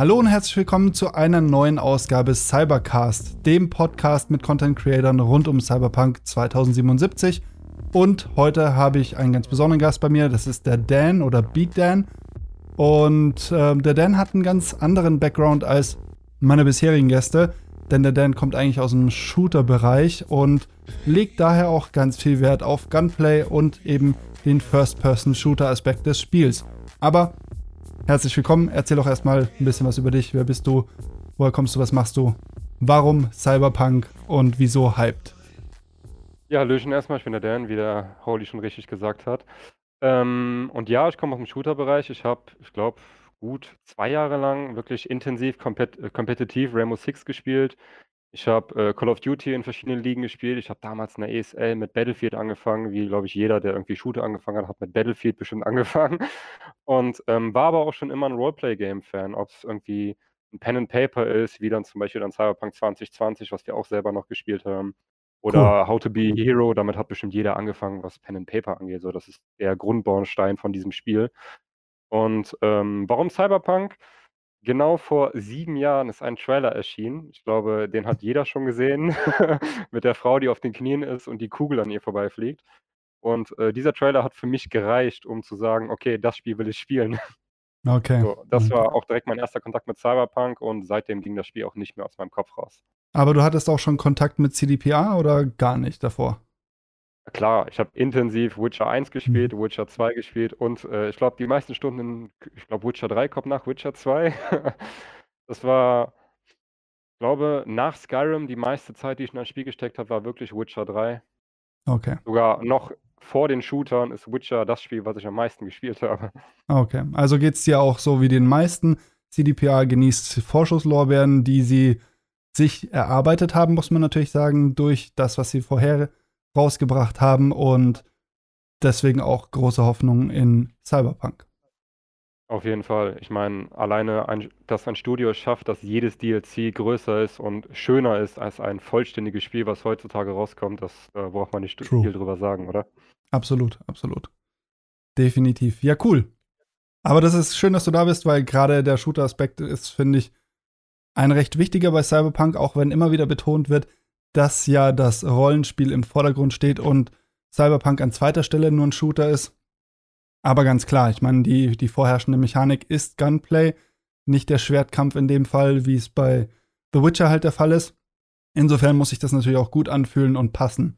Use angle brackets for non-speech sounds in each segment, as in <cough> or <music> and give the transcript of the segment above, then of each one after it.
Hallo und herzlich willkommen zu einer neuen Ausgabe Cybercast, dem Podcast mit Content Creatern rund um Cyberpunk 2077. Und heute habe ich einen ganz besonderen Gast bei mir, das ist der Dan oder Beat Dan. Und äh, der Dan hat einen ganz anderen Background als meine bisherigen Gäste, denn der Dan kommt eigentlich aus dem Shooter-Bereich und legt daher auch ganz viel Wert auf Gunplay und eben den First-Person-Shooter-Aspekt des Spiels. Aber herzlich willkommen. Erzähl doch erstmal ein bisschen was über dich. Wer bist du? Woher kommst du? Was machst du? Warum Cyberpunk und wieso hyped? Ja, Hallöchen erstmal. Ich bin der Dan, wie der Holy schon richtig gesagt hat. Ähm, und ja, ich komme aus dem Shooter-Bereich. Ich habe, ich glaube, gut zwei Jahre lang wirklich intensiv äh, kompetitiv Rainbow Six gespielt. Ich habe äh, Call of Duty in verschiedenen Ligen gespielt. Ich habe damals in der ESL mit Battlefield angefangen, wie glaube ich jeder, der irgendwie Shooter angefangen hat, hat mit Battlefield bestimmt <laughs> angefangen. Und ähm, war aber auch schon immer ein Roleplay-Game-Fan, ob es irgendwie ein Pen and Paper ist, wie dann zum Beispiel dann Cyberpunk 2020, was wir auch selber noch gespielt haben. Oder cool. How to be a Hero, damit hat bestimmt jeder angefangen, was Pen and Paper angeht. So, das ist der Grundbaustein von diesem Spiel. Und ähm, warum Cyberpunk? Genau vor sieben Jahren ist ein Trailer erschienen. Ich glaube, den hat jeder schon gesehen. <laughs> Mit der Frau, die auf den Knien ist und die Kugel an ihr vorbeifliegt. Und äh, dieser Trailer hat für mich gereicht, um zu sagen, okay, das Spiel will ich spielen. Okay. So, das okay. war auch direkt mein erster Kontakt mit Cyberpunk und seitdem ging das Spiel auch nicht mehr aus meinem Kopf raus. Aber du hattest auch schon Kontakt mit CDPR oder gar nicht davor? Klar, ich habe intensiv Witcher 1 gespielt, mhm. Witcher 2 gespielt und äh, ich glaube, die meisten Stunden in, ich glaube, Witcher 3 kommt nach Witcher 2. <laughs> das war, ich glaube, nach Skyrim die meiste Zeit, die ich in ein Spiel gesteckt habe, war wirklich Witcher 3. Okay. Sogar noch vor den Shootern ist Witcher das Spiel, was ich am meisten gespielt <laughs> habe. Okay, also geht es dir auch so wie den meisten. CDPR genießt Vorschusslorbeeren, die sie sich erarbeitet haben, muss man natürlich sagen, durch das, was sie vorher rausgebracht haben und deswegen auch große Hoffnung in Cyberpunk. Auf jeden Fall. Ich meine, alleine, ein, dass ein Studio es schafft, dass jedes DLC größer ist und schöner ist als ein vollständiges Spiel, was heutzutage rauskommt, das äh, braucht man nicht True. viel drüber sagen, oder? Absolut, absolut. Definitiv. Ja, cool. Aber das ist schön, dass du da bist, weil gerade der Shooter-Aspekt ist, finde ich, ein recht wichtiger bei Cyberpunk, auch wenn immer wieder betont wird, dass ja das Rollenspiel im Vordergrund steht und Cyberpunk an zweiter Stelle nur ein Shooter ist. Aber ganz klar, ich meine, die, die vorherrschende Mechanik ist Gunplay, nicht der Schwertkampf in dem Fall, wie es bei The Witcher halt der Fall ist. Insofern muss sich das natürlich auch gut anfühlen und passen.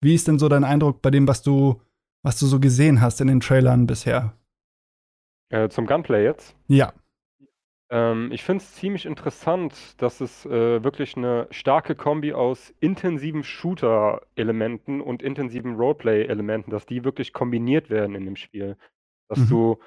Wie ist denn so dein Eindruck bei dem, was du, was du so gesehen hast in den Trailern bisher? Äh, zum Gunplay jetzt? Ja. Ähm, ich finde es ziemlich interessant, dass es äh, wirklich eine starke Kombi aus intensiven Shooter-Elementen und intensiven Roleplay-Elementen, dass die wirklich kombiniert werden in dem Spiel. Dass Mhm. du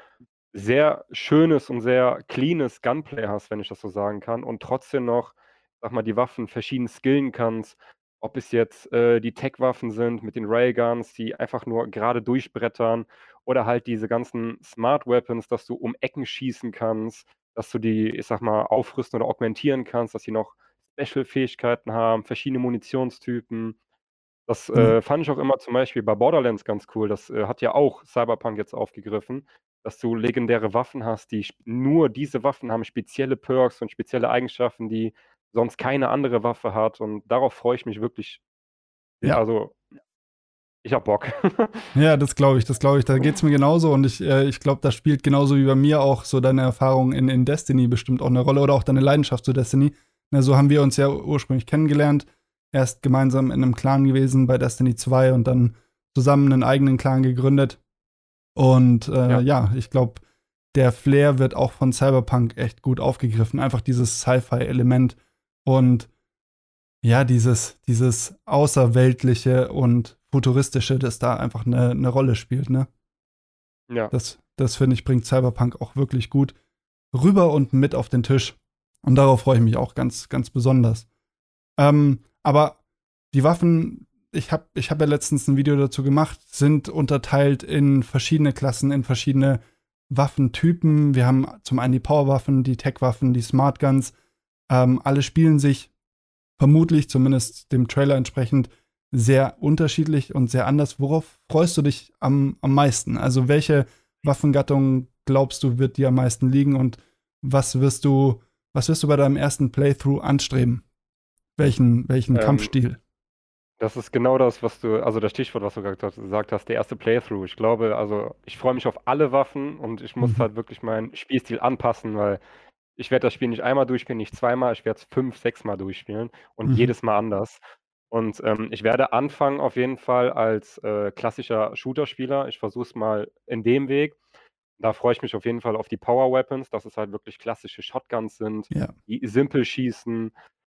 sehr schönes und sehr cleanes Gunplay hast, wenn ich das so sagen kann, und trotzdem noch, sag mal, die Waffen verschieden skillen kannst. Ob es jetzt äh, die Tech-Waffen sind mit den Railguns, die einfach nur gerade durchbrettern, oder halt diese ganzen Smart Weapons, dass du um Ecken schießen kannst dass du die, ich sag mal, aufrüsten oder augmentieren kannst, dass sie noch Special-Fähigkeiten haben, verschiedene Munitionstypen. Das mhm. äh, fand ich auch immer zum Beispiel bei Borderlands ganz cool. Das äh, hat ja auch Cyberpunk jetzt aufgegriffen, dass du legendäre Waffen hast, die nur diese Waffen haben spezielle Perks und spezielle Eigenschaften, die sonst keine andere Waffe hat. Und darauf freue ich mich wirklich. Ja. Also ich hab Bock. <laughs> ja, das glaube ich, das glaube ich. Da geht es mir genauso und ich, äh, ich glaube, das spielt genauso wie bei mir auch so deine Erfahrung in, in Destiny bestimmt auch eine Rolle oder auch deine Leidenschaft zu Destiny. Na, so haben wir uns ja ursprünglich kennengelernt. Erst gemeinsam in einem Clan gewesen bei Destiny 2 und dann zusammen einen eigenen Clan gegründet. Und äh, ja. ja, ich glaube, der Flair wird auch von Cyberpunk echt gut aufgegriffen. Einfach dieses Sci-Fi-Element und ja, dieses, dieses Außerweltliche und Futuristische, das da einfach eine, eine Rolle spielt, ne? Ja. Das, das finde ich, bringt Cyberpunk auch wirklich gut rüber und mit auf den Tisch. Und darauf freue ich mich auch ganz, ganz besonders. Ähm, aber die Waffen, ich habe ich hab ja letztens ein Video dazu gemacht, sind unterteilt in verschiedene Klassen, in verschiedene Waffentypen. Wir haben zum einen die Powerwaffen, die Tech-Waffen, die Smart Guns. Ähm, alle spielen sich vermutlich, zumindest dem Trailer entsprechend, sehr unterschiedlich und sehr anders. Worauf freust du dich am, am meisten? Also welche Waffengattung glaubst du wird dir am meisten liegen und was wirst du, was wirst du bei deinem ersten Playthrough anstreben? Welchen, welchen ähm, Kampfstil? Das ist genau das, was du, also das Stichwort, was du gesagt hast, der erste Playthrough. Ich glaube, also ich freue mich auf alle Waffen und ich muss mhm. halt wirklich meinen Spielstil anpassen, weil ich werde das Spiel nicht einmal durchspielen, nicht zweimal, ich werde es fünf, sechs Mal durchspielen und mhm. jedes Mal anders. Und ähm, ich werde anfangen auf jeden Fall als äh, klassischer Shooter-Spieler. Ich versuche es mal in dem Weg. Da freue ich mich auf jeden Fall auf die Power Weapons, dass es halt wirklich klassische Shotguns sind, ja. die simpel schießen,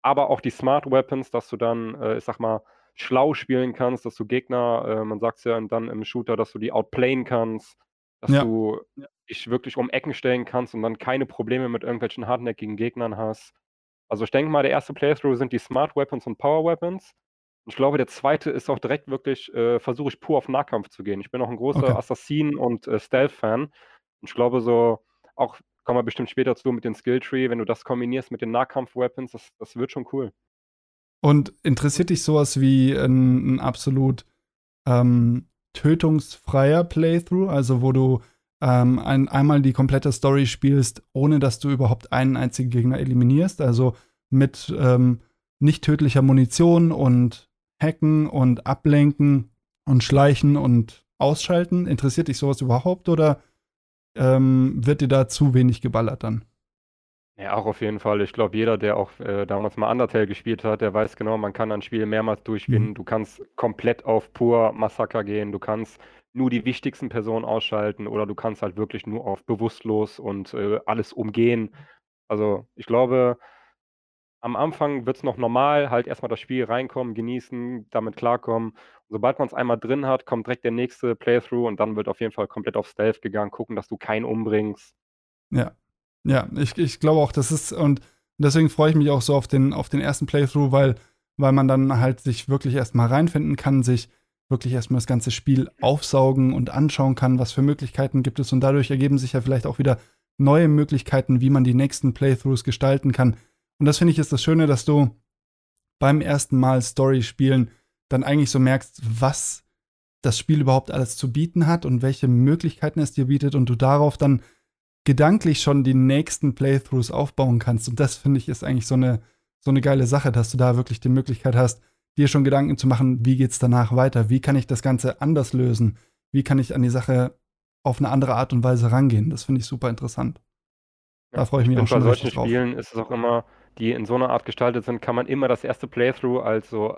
aber auch die Smart Weapons, dass du dann, äh, ich sag mal, schlau spielen kannst, dass du Gegner, äh, man sagt es ja dann im Shooter, dass du die outplayen kannst, dass ja. du dich wirklich um Ecken stellen kannst und dann keine Probleme mit irgendwelchen hartnäckigen Gegnern hast. Also ich denke mal, der erste Playthrough sind die Smart Weapons und Power Weapons. Und ich glaube, der zweite ist auch direkt wirklich, äh, versuche ich pur auf Nahkampf zu gehen. Ich bin auch ein großer okay. Assassin- und äh, Stealth-Fan. Und ich glaube so, auch kommen wir bestimmt später zu mit den Skilltree, wenn du das kombinierst mit den Nahkampf-Weapons, das, das wird schon cool. Und interessiert dich sowas wie ein, ein absolut ähm, tötungsfreier Playthrough, also wo du ähm, ein, einmal die komplette Story spielst, ohne dass du überhaupt einen einzigen Gegner eliminierst, also mit ähm, nicht tödlicher Munition und Hacken und Ablenken und Schleichen und Ausschalten. Interessiert dich sowas überhaupt oder ähm, wird dir da zu wenig geballert dann? Ja, auch auf jeden Fall. Ich glaube, jeder, der auch äh, damals mal Undertale gespielt hat, der weiß genau, man kann ein Spiel mehrmals durchspielen. Mhm. Du kannst komplett auf pur Massaker gehen. Du kannst nur die wichtigsten Personen ausschalten oder du kannst halt wirklich nur auf bewusstlos und äh, alles umgehen. Also ich glaube, am Anfang wird es noch normal, halt erstmal das Spiel reinkommen, genießen, damit klarkommen. Sobald man es einmal drin hat, kommt direkt der nächste Playthrough und dann wird auf jeden Fall komplett auf Stealth gegangen, gucken, dass du keinen umbringst. Ja, ja, ich, ich glaube auch, das ist, und deswegen freue ich mich auch so auf den, auf den ersten Playthrough, weil, weil man dann halt sich wirklich erstmal reinfinden kann, sich wirklich erstmal das ganze Spiel aufsaugen und anschauen kann, was für Möglichkeiten gibt es. Und dadurch ergeben sich ja vielleicht auch wieder neue Möglichkeiten, wie man die nächsten Playthroughs gestalten kann. Und das finde ich ist das Schöne, dass du beim ersten Mal Story spielen dann eigentlich so merkst, was das Spiel überhaupt alles zu bieten hat und welche Möglichkeiten es dir bietet und du darauf dann gedanklich schon die nächsten Playthroughs aufbauen kannst. Und das finde ich ist eigentlich so eine, so eine geile Sache, dass du da wirklich die Möglichkeit hast, dir schon Gedanken zu machen, wie geht es danach weiter? Wie kann ich das Ganze anders lösen? Wie kann ich an die Sache auf eine andere Art und Weise rangehen? Das finde ich super interessant. Da freue ich mich auch schon bei solchen Spielen ist es auch immer, die in so einer Art gestaltet sind, kann man immer das erste Playthrough als so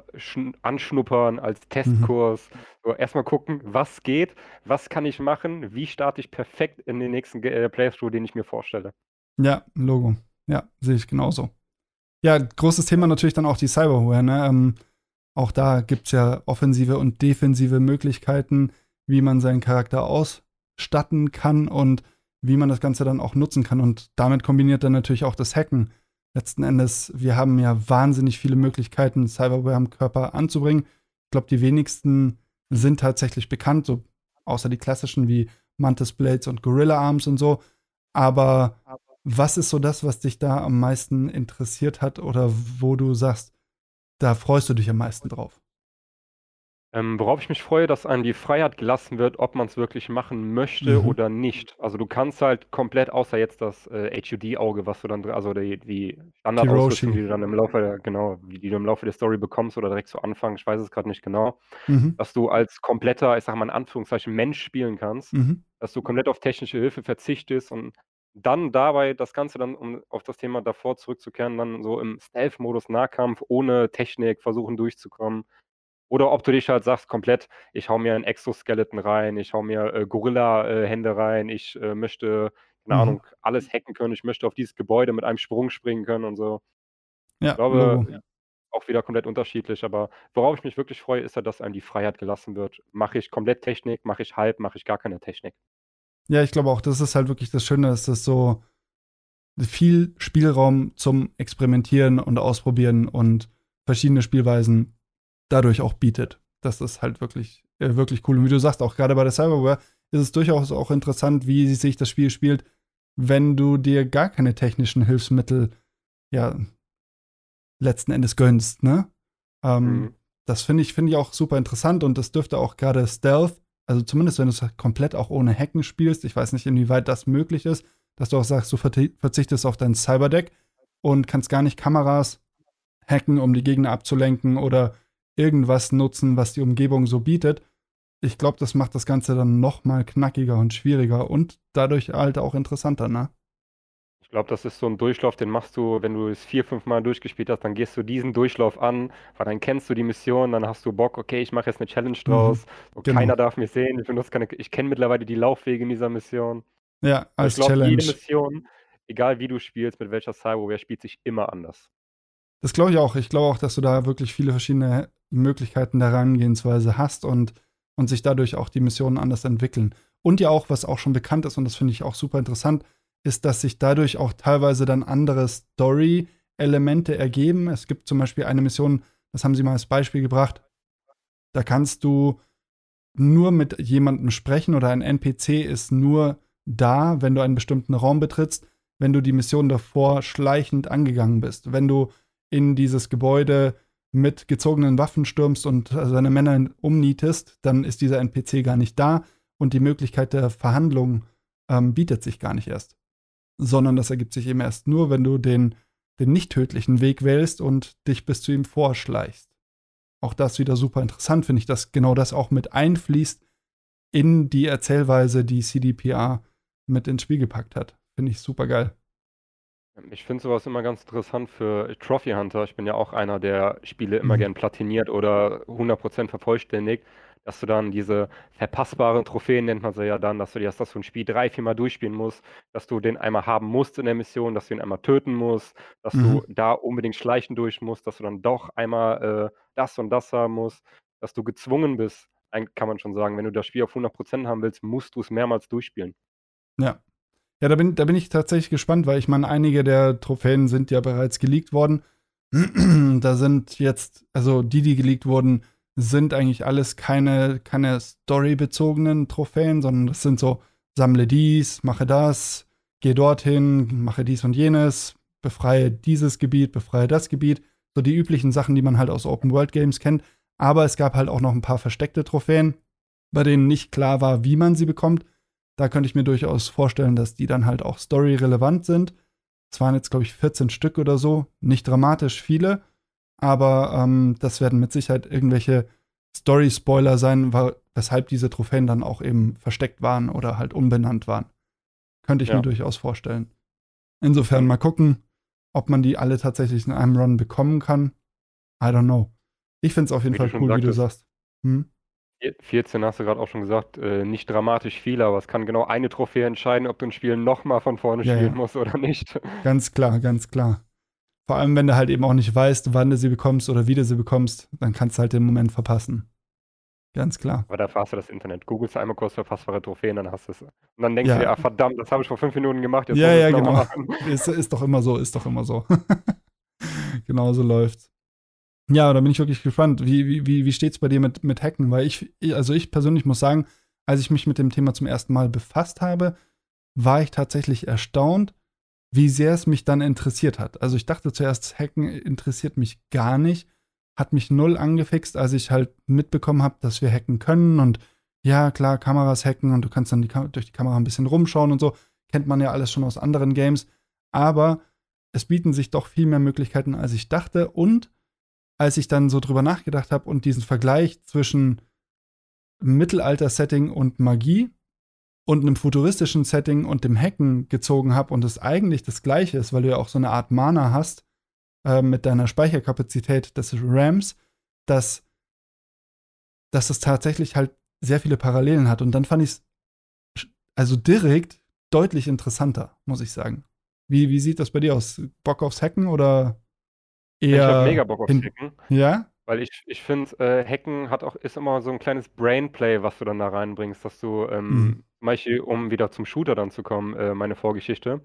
anschnuppern, als mhm. Testkurs. Mhm. So erstmal gucken, was geht, was kann ich machen, wie starte ich perfekt in den nächsten äh, Playthrough, den ich mir vorstelle. Ja, Logo. Ja, sehe ich genauso. Ja, großes Thema natürlich dann auch die Cyberware. Ne? Ähm, auch da gibt es ja offensive und defensive Möglichkeiten, wie man seinen Charakter ausstatten kann und wie man das Ganze dann auch nutzen kann. Und damit kombiniert dann natürlich auch das Hacken letzten Endes, wir haben ja wahnsinnig viele Möglichkeiten, Cyberware am Körper anzubringen. Ich glaube, die wenigsten sind tatsächlich bekannt, so außer die klassischen wie Mantis Blades und Gorilla Arms und so. Aber was ist so das, was dich da am meisten interessiert hat oder wo du sagst, da freust du dich am meisten drauf? Ähm, worauf ich mich freue, dass einem die Freiheit gelassen wird, ob man es wirklich machen möchte Mhm. oder nicht. Also, du kannst halt komplett außer jetzt das, äh, HUD-Auge, was du dann also die die Standardausrüstung, die du dann im Laufe der genau, die du im Laufe der Story bekommst oder direkt zu Anfang, ich weiß es gerade nicht genau, Mhm. dass du als kompletter, ich sage mal in Anführungszeichen, Mensch spielen kannst, Mhm. dass du komplett auf technische Hilfe verzichtest und dann dabei das Ganze dann, um auf das Thema davor zurückzukehren, dann so im Stealth-Modus Nahkampf ohne Technik versuchen durchzukommen. Oder ob du dich halt sagst, komplett, ich hau mir ein Exoskeleton rein, ich hau mir äh, Gorilla-Hände äh, rein, ich äh, möchte, keine mhm. Ahnung, alles hacken können, ich möchte auf dieses Gebäude mit einem Sprung springen können und so. Ja, ich glaube, ja, auch wieder komplett unterschiedlich, aber worauf ich mich wirklich freue, ist ja, dass einem die Freiheit gelassen wird. Mache ich komplett Technik, mache ich halb, mache ich gar keine Technik. Ja, ich glaube auch, das ist halt wirklich das Schöne, dass das so viel Spielraum zum Experimentieren und Ausprobieren und verschiedene Spielweisen dadurch auch bietet. Das ist halt wirklich, äh, wirklich cool. Und wie du sagst, auch gerade bei der Cyberware ist es durchaus auch interessant, wie sich das Spiel spielt, wenn du dir gar keine technischen Hilfsmittel, ja, letzten Endes gönnst, ne? Ähm, mhm. Das finde ich, finde ich auch super interessant und das dürfte auch gerade Stealth, also zumindest wenn du es komplett auch ohne Hacken spielst, ich weiß nicht, inwieweit das möglich ist, dass du auch sagst, du verzichtest auf dein Cyberdeck und kannst gar nicht Kameras hacken, um die Gegner abzulenken oder irgendwas nutzen, was die Umgebung so bietet. Ich glaube, das macht das Ganze dann noch mal knackiger und schwieriger und dadurch halt auch interessanter, ne? Ich glaube, das ist so ein Durchlauf, den machst du, wenn du es vier, fünf Mal durchgespielt hast, dann gehst du diesen Durchlauf an, weil dann kennst du die Mission, dann hast du Bock, okay, ich mache jetzt eine Challenge mhm. draus, mhm, genau. keiner darf mich sehen, ich, keine, ich kenne mittlerweile die Laufwege in dieser Mission. Ja, als ich glaub, Challenge. Jede Mission, egal wie du spielst, mit welcher Cyberware, spielt sich immer anders. Das glaube ich auch. Ich glaube auch, dass du da wirklich viele verschiedene Möglichkeiten der Herangehensweise hast und, und sich dadurch auch die Missionen anders entwickeln. Und ja auch, was auch schon bekannt ist, und das finde ich auch super interessant, ist, dass sich dadurch auch teilweise dann andere Story-Elemente ergeben. Es gibt zum Beispiel eine Mission, das haben sie mal als Beispiel gebracht. Da kannst du nur mit jemandem sprechen oder ein NPC ist nur da, wenn du einen bestimmten Raum betrittst, wenn du die Mission davor schleichend angegangen bist. Wenn du in dieses Gebäude mit gezogenen Waffen stürmst und seine Männer umnietest, dann ist dieser NPC gar nicht da und die Möglichkeit der Verhandlung ähm, bietet sich gar nicht erst sondern das ergibt sich eben erst nur, wenn du den, den nicht tödlichen Weg wählst und dich bis zu ihm vorschleichst. Auch das wieder super interessant, finde ich, dass genau das auch mit einfließt in die Erzählweise, die CDPR mit ins Spiel gepackt hat. Finde ich super geil. Ich finde sowas immer ganz interessant für Trophy Hunter. Ich bin ja auch einer, der Spiele immer mhm. gern platiniert oder 100% vervollständigt dass du dann diese verpassbaren Trophäen nennt man sie ja dann, dass du, dass du ein Spiel drei, viermal durchspielen musst, dass du den einmal haben musst in der Mission, dass du ihn einmal töten musst, dass mhm. du da unbedingt schleichen durch musst, dass du dann doch einmal äh, das und das haben musst, dass du gezwungen bist, kann man schon sagen, wenn du das Spiel auf 100% haben willst, musst du es mehrmals durchspielen. Ja. Ja, da bin, da bin ich tatsächlich gespannt, weil ich meine, einige der Trophäen sind ja bereits geleakt worden. <clears throat> da sind jetzt, also die, die geleakt wurden, sind eigentlich alles keine, keine storybezogenen Trophäen, sondern das sind so, sammle dies, mache das, geh dorthin, mache dies und jenes, befreie dieses Gebiet, befreie das Gebiet. So die üblichen Sachen, die man halt aus Open-World-Games kennt. Aber es gab halt auch noch ein paar versteckte Trophäen, bei denen nicht klar war, wie man sie bekommt. Da könnte ich mir durchaus vorstellen, dass die dann halt auch story-relevant sind. Es waren jetzt, glaube ich, 14 Stück oder so. Nicht dramatisch viele, aber ähm, das werden mit Sicherheit irgendwelche Story-Spoiler sein, weshalb diese Trophäen dann auch eben versteckt waren oder halt umbenannt waren. Könnte ich ja. mir durchaus vorstellen. Insofern mal gucken, ob man die alle tatsächlich in einem Run bekommen kann. I don't know. Ich finde es auf jeden wie Fall cool, sagtest, wie du sagst. Hm? 14 hast du gerade auch schon gesagt, äh, nicht dramatisch viel, aber es kann genau eine Trophäe entscheiden, ob du ein Spiel nochmal von vorne ja, spielen ja. musst oder nicht. <laughs> Ganz klar, ganz klar. Vor allem, wenn du halt eben auch nicht weißt, wann du sie bekommst oder wie du sie bekommst, dann kannst du halt den Moment verpassen. Ganz klar. Aber da erfährst du das Internet. Googelst einmal kurz verpassbare Trophäen, dann hast du es. Und dann denkst ja. du dir, ach verdammt, das habe ich vor fünf Minuten gemacht. Jetzt ja, ja, genau. Ist, ist doch immer so, ist doch immer so. <laughs> genau so läuft's. Ja, da bin ich wirklich gespannt. Wie, wie, wie, wie steht's bei dir mit, mit Hacken? Weil ich, also ich persönlich muss sagen, als ich mich mit dem Thema zum ersten Mal befasst habe, war ich tatsächlich erstaunt, wie sehr es mich dann interessiert hat. Also ich dachte zuerst, Hacken interessiert mich gar nicht, hat mich null angefixt, als ich halt mitbekommen habe, dass wir hacken können und ja, klar, Kameras hacken und du kannst dann die durch die Kamera ein bisschen rumschauen und so. Kennt man ja alles schon aus anderen Games. Aber es bieten sich doch viel mehr Möglichkeiten, als ich dachte. Und als ich dann so drüber nachgedacht habe und diesen Vergleich zwischen Mittelalter-Setting und Magie, und einem futuristischen Setting und dem Hacken gezogen habe und es eigentlich das gleiche ist, weil du ja auch so eine Art Mana hast äh, mit deiner Speicherkapazität des RAMs, dass, dass es tatsächlich halt sehr viele Parallelen hat. Und dann fand ich es also direkt deutlich interessanter, muss ich sagen. Wie, wie sieht das bei dir aus? Bock aufs Hacken oder eher. Ich habe mega Bock aufs Hacken. Ja? Weil ich, ich finde, äh, Hacken hat auch, ist immer so ein kleines Brainplay, was du dann da reinbringst, dass du ähm, mhm. Zum Beispiel, um wieder zum Shooter dann zu kommen, äh, meine Vorgeschichte.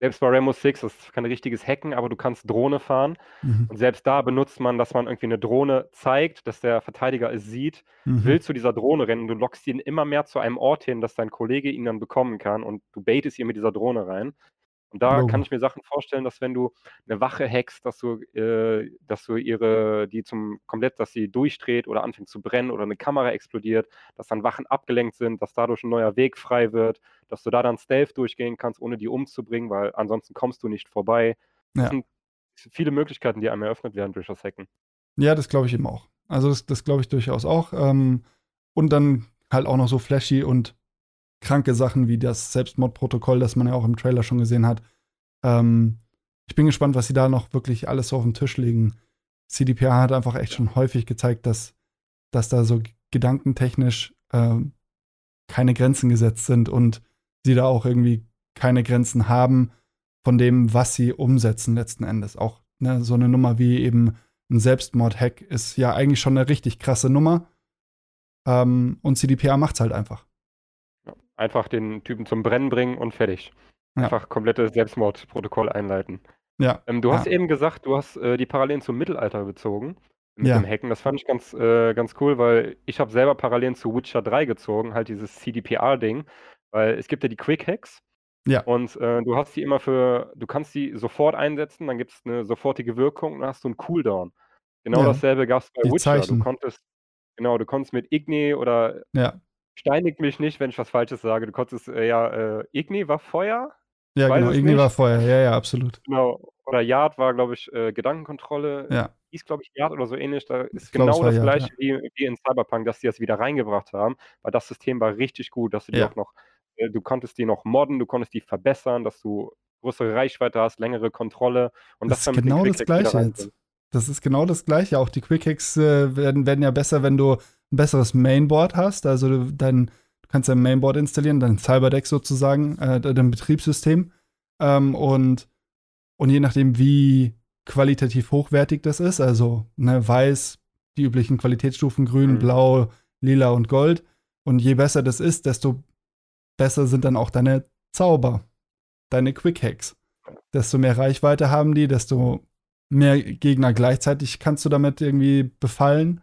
Selbst bei Rainbow Six, das ist kein richtiges Hacken, aber du kannst Drohne fahren. Mhm. Und selbst da benutzt man, dass man irgendwie eine Drohne zeigt, dass der Verteidiger es sieht, mhm. will zu dieser Drohne rennen. Du lockst ihn immer mehr zu einem Ort hin, dass dein Kollege ihn dann bekommen kann und du baitest ihn mit dieser Drohne rein. Und da kann Logo. ich mir Sachen vorstellen, dass wenn du 'ne Wache hackst, dass du äh, dass du ihre die zum komplett dass sie durchdreht oder anfängt zu brennen oder 'ne Kamera explodiert, dass dann Wachen abgelenkt sind, dass dadurch 'n neuer Weg frei wird, dass du da dann Stealth durchgehen kannst, ohne die umzubringen, weil ansonsten kommst du nicht vorbei. Das Ja. sind viele Möglichkeiten, die einem eröffnet werden durch das Hacken. Ja, das glaube ich eben auch. Also, das das glaube ich durchaus auch. Ähm, und dann halt auch noch so flashy und kranke Sachen wie das Selbstmordprotokoll, das man ja auch im Trailer schon gesehen hat. Ähm, ich bin gespannt, was sie da noch wirklich alles so auf den Tisch legen. CDPR hat einfach echt schon häufig gezeigt, dass dass da so gedankentechnisch, ähm, keine Grenzen gesetzt sind und sie da auch irgendwie keine Grenzen haben von dem, was sie umsetzen letzten Endes. Auch, ne, so 'ne Nummer wie eben 'n Selbstmord-Hack ist ja eigentlich schon 'ne richtig krasse Nummer. Ähm, und CDPR macht's halt einfach. Einfach den Typen zum Brennen bringen und fertig. Ja. Einfach komplettes Selbstmordprotokoll einleiten. Ja, Ähm, du hast ja. eben gesagt, du hast, äh, die Parallelen zum Mittelalter gezogen mit Ja. dem Hacken. Das fand ich ganz äh, ganz cool, weil ich habe selber Parallelen zu Witcher 3 gezogen, halt dieses CDPR-Ding, weil es gibt ja die Quick Hacks Ja. und, äh, du hast die immer für du kannst die sofort einsetzen, dann gibt's 'ne sofortige Wirkung und dann hast du 'n Cooldown. Genau Ja, dasselbe gab's bei die Witcher. Du Zeichen. konntest genau, du konntest mit Igni oder Ja. Steinigt mich nicht, wenn ich was Falsches sage. Du konntest, äh, ja, äh Igni war Feuer? Ich Ja, weiß genau, Igni war nicht. Feuer. Ja, ja, absolut. Genau. Oder Yard war, glaube ich, äh, Gedankenkontrolle. Ja. Hieß, glaube ich, Yard oder so ähnlich. Da Ich ist es genau war das Yard, Gleiche ja. wie wie in Cyberpunk, dass die das wieder reingebracht haben, weil das System war richtig gut, dass du die Ja. auch noch äh, du konntest die noch modden, du konntest die verbessern, dass du größere Reichweite hast, längere Kontrolle und Das das ist genau das Gleiche jetzt. Das ist genau das Gleiche. Auch die Quick Hacks, äh, werden werden ja besser, wenn du 'n besseres Mainboard hast. Also, du dein du kannst dein Mainboard installieren, dein Cyberdeck sozusagen, äh, dein Betriebssystem. Ähm, und und je nachdem, wie qualitativ hochwertig das ist, also, ne, weiß, die üblichen Qualitätsstufen grün, Mhm. blau, lila und gold. Und je besser das ist, desto besser sind dann auch deine Zauber, deine Quick Hacks. Desto mehr Reichweite haben die, desto mehr Gegner gleichzeitig kannst du damit irgendwie befallen.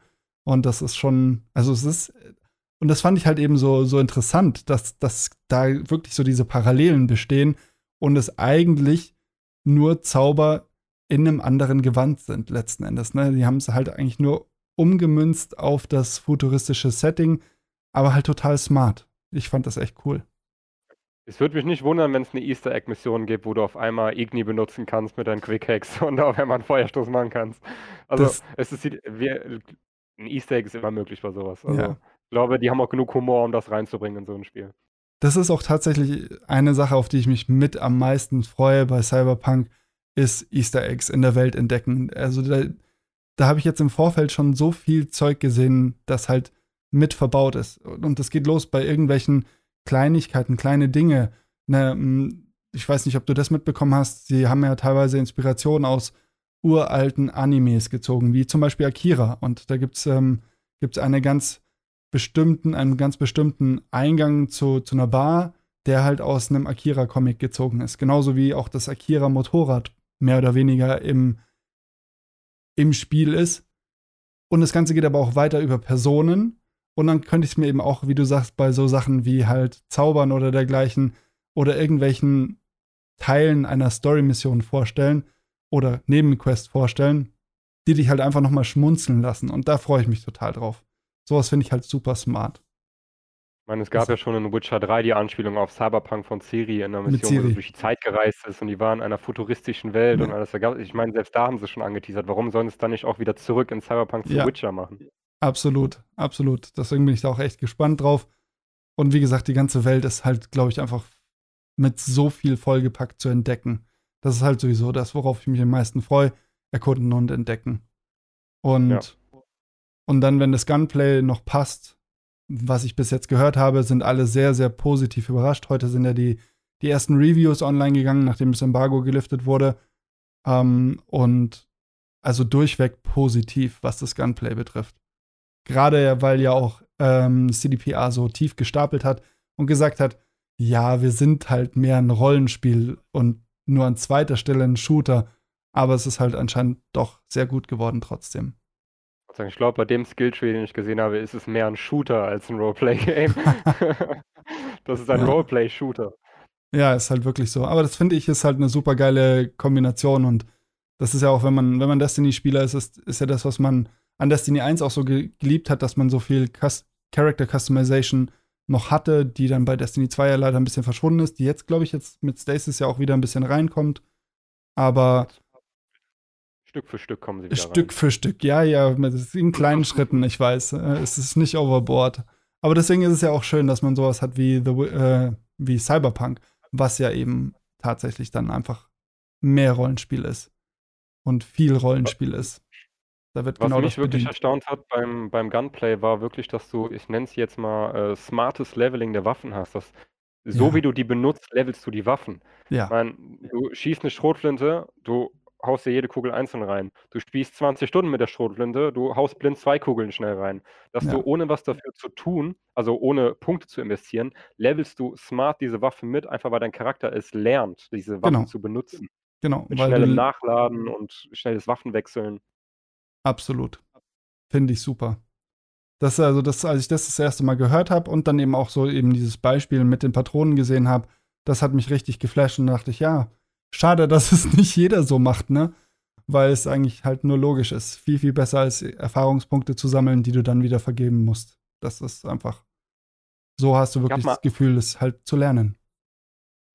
Und das ist schon also, es ist und das fand ich halt eben so so interessant, dass dass da wirklich so diese Parallelen bestehen und es eigentlich nur Zauber in 'nem anderen Gewand sind letzten Endes, ne? Die haben's halt eigentlich nur umgemünzt auf das futuristische Setting, aber halt total smart. Ich fand das echt cool. Es würde mich nicht wundern, wenn's 'ne Easter Egg Mission gibt, wo du auf einmal Igni benutzen kannst mit deinen Quick Hacks <laughs> und auf einmal 'n Feuerstoß machen kannst. Also, Das es ist wir 'n Easter Egg ist immer möglich bei so was. Also, Ja. ich glaube, die haben auch genug Humor, um das reinzubringen in so 'n Spiel. Das ist auch tatsächlich eine Sache, auf die ich mich mit am meisten freue bei Cyberpunk, ist Easter Eggs in der Welt entdecken. Also, da da habe ich jetzt im Vorfeld schon so viel Zeug gesehen, das halt mit verbaut ist. Und das geht los bei irgendwelchen Kleinigkeiten, kleine Dinge, ne? Ich weiß nicht, ob du das mitbekommen hast. Sie haben ja teilweise Inspiration aus uralten Animes gezogen, wie zum Beispiel Akira. Und da gibt's ähm, gibt's eine ganz bestimmten einen ganz bestimmten Eingang zu zu 'ner Bar, der halt aus 'nem Akira-Comic gezogen ist. Genauso wie auch das Akira-Motorrad mehr oder weniger im im Spiel ist. Und das Ganze geht aber auch weiter über Personen. Und dann könnte ich's mir eben auch, wie du sagst, bei so Sachen wie halt Zaubern oder dergleichen oder irgendwelchen Teilen einer Story-Mission vorstellen oder Nebenquests vorstellen, die dich halt einfach noch mal schmunzeln lassen. Und da freue ich mich total drauf. So was finde ich halt super smart. Ich meine, es gab ja schon in Witcher 3 die Anspielung auf Cyberpunk von Ciri in 'ner Mit Mission, wo sie durch die Zeit gereist ist und die war in einer futuristischen Welt und Ja. alles. Da gab ich meine, selbst da haben sie's schon angeteasert. Warum sollen sie's dann nicht auch wieder zurück in Cyberpunk zu Ja. Witcher machen? Absolut, absolut. Deswegen bin ich da auch echt gespannt drauf. Und wie gesagt, die ganze Welt ist halt, glaube ich, einfach mit so viel vollgepackt zu entdecken. Das ist halt sowieso das, worauf ich mich am meisten freue: Erkunden und Entdecken. Und Ja. und dann, wenn das Gunplay noch passt, was ich bis jetzt gehört habe, sind alle sehr, sehr positiv überrascht. Heute sind ja die die ersten Reviews online gegangen, nachdem das Embargo geliftet wurde. Ähm, und also durchweg positiv, was das Gunplay betrifft. Grade ja, weil ja auch, ähm, CDPR so tief gestapelt hat und gesagt hat: „Ja, wir sind halt mehr 'n Rollenspiel und nur an zweiter Stelle 'n Shooter.“ Aber es ist halt anscheinend doch sehr gut geworden trotzdem. Also, ich glaube, bei dem Skilltree, den ich gesehen habe, ist es mehr 'n Shooter als 'n Roleplay Game. <laughs> Das ist ein Ja. Roleplay Shooter. Ja, ist halt wirklich so. Aber das finde ich ist halt eine super geile Kombination und das ist ja auch, wenn man, wenn man Destiny-Spieler ist, ist, ist ja das, was man an Destiny 1 auch so ge geliebt hat, dass man so viel Cus Character Customization noch hatte, die dann bei Destiny 2 ja leider ein bisschen verschwunden ist, die jetzt, glaube ich, jetzt mit Stasis ja auch wieder ein bisschen reinkommt. Aber Stück für Stück kommen sie wieder Stück rein. für Stück, ja, ja, in kleinen <laughs> Schritten, ich weiß. Äh, es ist nicht overboard. Aber deswegen ist es ja auch schön, dass man sowas hat wie, The, äh, wie Cyberpunk, was ja eben tatsächlich dann einfach mehr Rollenspiel ist. Und viel Rollenspiel ist. Da wird Was genau mich wirklich bedient. erstaunt hat beim, beim Gunplay war wirklich, dass du, ich nenne es jetzt mal, äh, smartes Leveling der Waffen hast. Dass, so ja. wie du die benutzt, levelst du die Waffen. Ja. Ich meine, du schießt eine Schrotflinte, du haust dir jede Kugel einzeln rein. Du spielst 20 Stunden mit der Schrotflinte, du haust blind zwei Kugeln schnell rein. Dass ja. du ohne was dafür zu tun, also ohne Punkte zu investieren, levelst du smart diese Waffe mit, einfach weil dein Charakter es lernt, diese Waffen genau. zu benutzen. Genau. Mit schnellem Nachladen und schnelles Waffenwechseln. Absolut. Finde ich super. Das also das, als ich das das erste Mal gehört habe und dann eben auch so eben dieses Beispiel mit den Patronen gesehen habe, das hat mich richtig geflasht und dachte ich, ja, schade, <laughs> dass es nicht jeder so macht, ne? Weil es eigentlich halt nur logisch ist. Viel, viel besser als Erfahrungspunkte zu sammeln, die du dann wieder vergeben musst. Das ist einfach. So hast du wirklich das Gefühl, es halt zu lernen.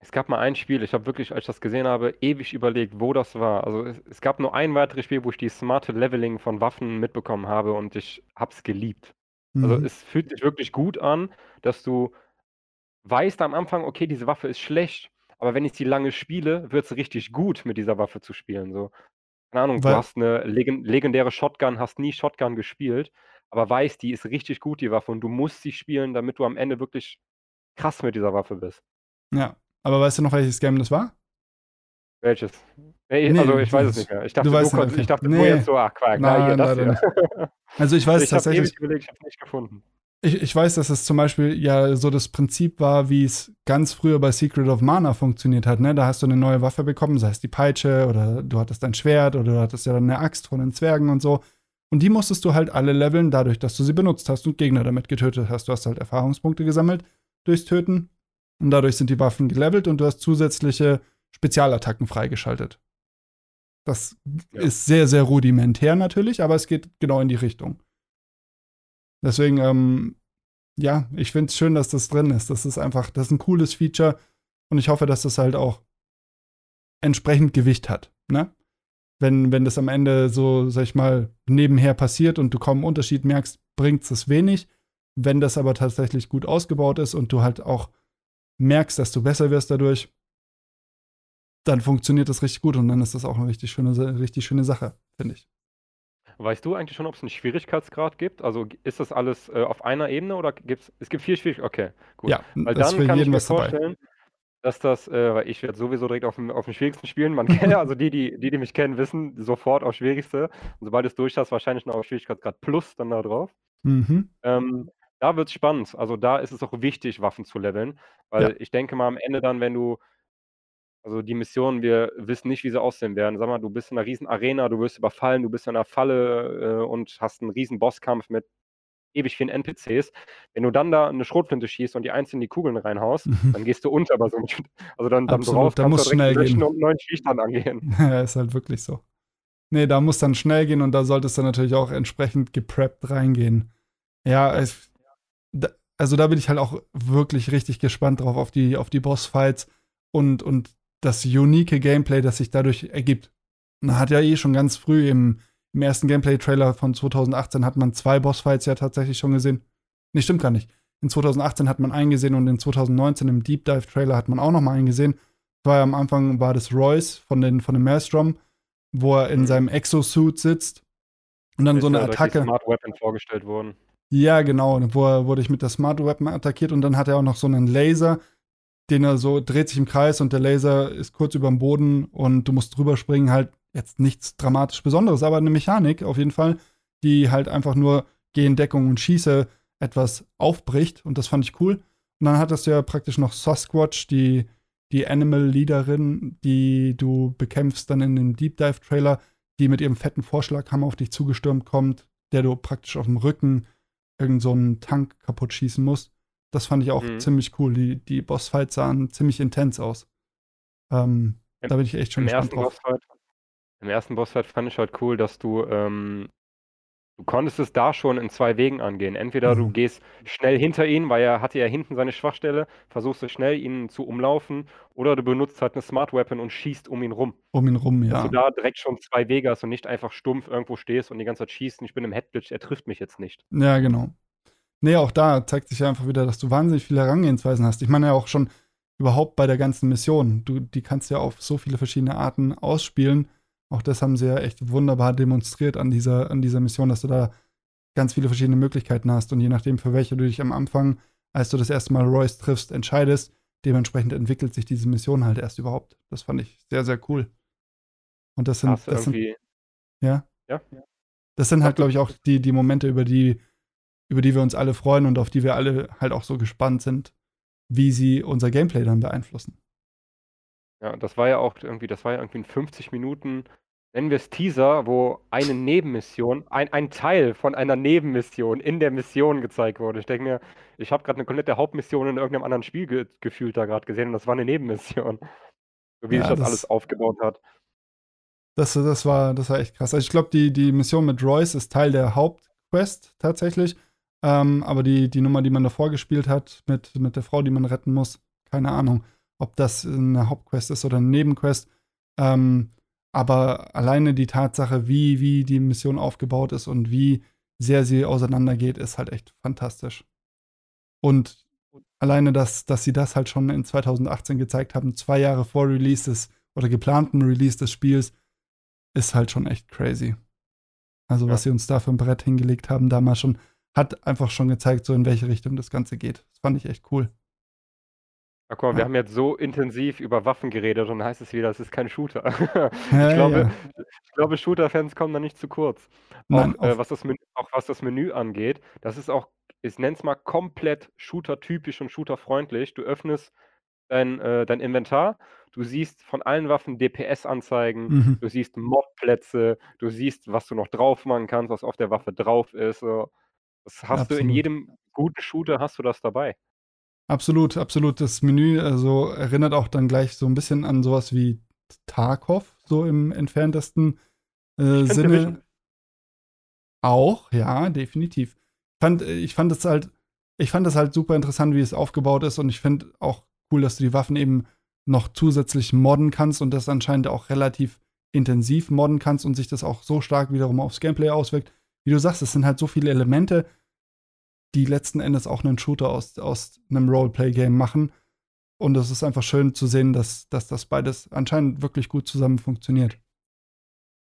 Es gab mal ein Spiel, ich habe wirklich, als ich das gesehen habe, ewig überlegt, wo das war. Also es, es, gab nur ein weiteres Spiel, wo ich die smarte Leveling von Waffen mitbekommen habe und ich habe es geliebt. Also, mhm. Also es fühlt sich wirklich gut an, dass du weißt am Anfang, okay, diese Waffe ist schlecht, aber wenn ich sie lange spiele, wird es richtig gut, mit dieser Waffe zu spielen. So. Keine Ahnung, Weil du hast eine leg legendäre Shotgun, hast nie Shotgun gespielt, aber weißt, die ist richtig gut, die Waffe, und du musst sie spielen, damit du am Ende wirklich krass mit dieser Waffe bist. Ja, aber weißt du noch, welches Game das war? Welches? Nee, nee also ich weiß es nicht mehr. Ich dachte, du, du, konntest, ich dachte nee. jetzt so, ach Quark, nein, na, hier, das hier. Also ich <laughs> weiß ich tatsächlich. Ich habe ich habe nicht gefunden. Ich, ich weiß, dass es zum Beispiel ja so das Prinzip war, wie es ganz früher bei Secret of Mana funktioniert hat. Ne? Da hast du eine neue Waffe bekommen, sei es die Peitsche oder du hattest ein Schwert oder du hattest ja dann eine Axt von den Zwergen und so. Und die musstest du halt alle leveln, dadurch, dass du sie benutzt hast und Gegner damit getötet hast. Du hast halt Erfahrungspunkte gesammelt durchs Töten und dadurch sind die Waffen gelevelt und du hast zusätzliche Spezialattacken freigeschaltet. Das ja. ist sehr, sehr rudimentär natürlich, aber es geht genau in die Richtung. Deswegen, ähm, ja, ich finde es schön, dass das drin ist. Das ist einfach, das ist ein cooles Feature und ich hoffe, dass das halt auch entsprechend Gewicht hat. Ne? Wenn, wenn das am Ende so, sag ich mal, nebenher passiert und du kaum einen Unterschied merkst, bringt es wenig. Wenn das aber tatsächlich gut ausgebaut ist und du halt auch merkst, dass du besser wirst dadurch, dann funktioniert das richtig gut und dann ist das auch eine richtig schöne, richtig schöne Sache, finde ich. Weißt du eigentlich schon, ob es einen Schwierigkeitsgrad gibt? Also ist das alles äh, auf einer Ebene oder gibt es, es gibt vier Schwierigkeitsgrade? Okay, gut. Ja, weil dann kann ich mir vorstellen, dabei. dass das, äh, weil ich werde sowieso direkt auf dem, auf dem schwierigsten spielen. Man <laughs> kennt, also die, die, die, die mich kennen, wissen sofort auf schwierigste. Und sobald es durch hast, wahrscheinlich noch auf Schwierigkeitsgrad Plus dann da drauf. Mhm. Ähm, da wird es spannend. Also da ist es auch wichtig, Waffen zu leveln, weil ja. ich denke mal am Ende dann, wenn du also die Missionen, wir wissen nicht, wie sie aussehen werden. Sag mal, du bist in einer riesen Arena, du wirst überfallen, du bist in einer Falle äh, und hast einen riesen Bosskampf mit ewig vielen NPCs. Wenn du dann da eine Schrotflinte schießt und die einzeln die Kugeln reinhaust, mhm. <laughs> dann gehst du unter. Aber so, also dann, dann Absolut, raus, da muss schnell gehen. Und neuen Schießstand angehen. <laughs> Ja, ist halt wirklich so. Nee, da muss dann schnell gehen und da solltest du natürlich auch entsprechend gepreppt reingehen. Ja, es, da, also da bin ich halt auch wirklich richtig gespannt drauf auf die, auf die Bossfights und, und das unique Gameplay, das sich dadurch ergibt. Man hat ja eh schon ganz früh im, im ersten Gameplay-Trailer von 2018 hat man zwei Bossfights ja tatsächlich schon gesehen. Nee, stimmt gar nicht. In 2018 hat man einen gesehen und in 2019 im Deep Dive-Trailer hat man auch noch mal einen gesehen. War am Anfang war das Royce von, den, von dem Maelstrom, wo er in mhm. seinem Exosuit sitzt und dann ist so eine ja Attacke. Smart Weapon vorgestellt worden. Ja, genau. Wo er wurde ich mit der Smart Weapon attackiert und dann hat er auch noch so einen Laser, den er so dreht sich im Kreis und der Laser ist kurz über dem Boden und du musst drüber springen. Halt jetzt nichts dramatisch Besonderes, aber eine Mechanik auf jeden Fall, die halt einfach nur gehen Deckung und schieße etwas aufbricht und das fand ich cool. Und dann hattest du ja praktisch noch Sasquatch, die, die Animal Leaderin, die du bekämpfst dann in dem Deep Dive Trailer, die mit ihrem fetten Vorschlaghammer auf dich zugestürmt kommt, der du praktisch auf dem Rücken irgend so einen Tank kaputt schießen musst. das fand ich auch Mhm. ziemlich cool. Die, die Bossfights sahen ziemlich intens aus. Ähm, Im da bin ich echt schon im gespannt ersten drauf. Bossfight im ersten Bossfight fand ich halt cool, dass du, ähm du konntest es da schon in 2 Wegen angehen. Entweder du Mhm. gehst schnell hinter ihn, weil er hatte ja hinten seine Schwachstelle, versuchst du schnell ihn zu umlaufen, oder du benutzt halt 'ne Smart Weapon und schießt um ihn rum. Um ihn rum, Dass du ja. da direkt schon 2 Wege hast und nicht einfach stumpf irgendwo stehst und die ganze Zeit schießt und ich bin im Headglitch, er trifft mich jetzt nicht. Ja, genau. Ne, auch da zeigt sich ja einfach wieder, dass du wahnsinnig viele Herangehensweisen hast. Ich meine ja auch schon überhaupt bei der ganzen Mission. Du die kannst du ja auf so viele verschiedene Arten ausspielen. Auch das haben sie ja echt wunderbar demonstriert an dieser an dieser Mission, dass du da ganz viele verschiedene Möglichkeiten hast und je nachdem, für welche du dich am Anfang, als du das erste Mal Royce triffst, entscheidest, dementsprechend entwickelt sich diese Mission halt erst überhaupt. Das fand ich sehr, sehr cool. Und das sind das sind Ja? Ja? Das sind halt, glaube ich, auch die die Momente, über die über die wir uns alle freuen und auf die wir alle halt auch so gespannt sind, wie sie unser Gameplay dann beeinflussen. Ja, das war ja auch irgendwie das war ja irgendwie 'n 50 Minuten, nennen wir's Teaser, wo eine Nebenmission ein ein Teil von einer Nebenmission in der Mission gezeigt wurde. Ich denke mir, ich habe grad 'ne komplette Hauptmission in irgend 'nem anderen Spiel ge gefühlt da grad gesehen und das war 'ne Nebenmission. <laughs> So wie sich Ja, das alles das aufgebaut hat. Das das war das war echt krass. Also, ich glaube, die die Mission mit Royce ist Teil der Hauptquest tatsächlich. Ähm, aber die die Nummer, die man davor gespielt hat mit mit der Frau, die man retten muss, keine Ahnung, ob das 'ne Hauptquest ist oder 'ne Nebenquest. Ähm, aber alleine die Tatsache, wie wie die Mission aufgebaut ist und wie sehr sie auseinandergeht, ist halt echt fantastisch. Und alleine, dass dass sie das halt schon in 2018 gezeigt haben, 2 Jahre vor Release des oder geplanten Release des Spiels, ist halt schon echt crazy. Also, Ja. was sie uns da für 'n Brett hingelegt haben damals schon, hat einfach schon gezeigt, so in welche Richtung das Ganze geht. Das fand ich echt cool. Guck mal, wir haben jetzt so intensiv über Waffen geredet und dann heißt es wieder, es ist kein Shooter. <laughs> Ja, Ich glaube ja. glaube, Shooter-Fans kommen da nicht zu kurz. Nein, Auch, äh, was das Men auch was das Menü angeht, das ist auch ich nenne es mal komplett Shooter-typisch und Shooter-freundlich. Du öffnest dein äh, dein Inventar, du siehst von allen Waffen DPS-Anzeigen, Mhm. du siehst Mod-Plätze, du siehst, was du noch drauf machen kannst, was auf der Waffe drauf ist, so. Das hast du in Absolut. jedem guten Shooter hast du das dabei. Absolut, absolut. Das Menü, also, erinnert auch dann gleich so 'n bisschen an so was wie Tarkov, so im entferntesten, äh, Sinne. Division. Auch, ja, definitiv. Fand äh, ich fand es halt ich fand das halt super interessant, wie es aufgebaut ist und ich finde auch cool, dass du die Waffen eben noch zusätzlich modden kannst und das anscheinend auch relativ intensiv modden kannst und sich das auch so stark wiederum aufs Gameplay auswirkt. Wie du sagst, es sind halt so viele Elemente, die letzten Endes auch 'nen Shooter aus aus 'nem Roleplay-Game machen. Und es ist einfach schön zu sehen, dass dass das beides anscheinend wirklich gut zusammen funktioniert.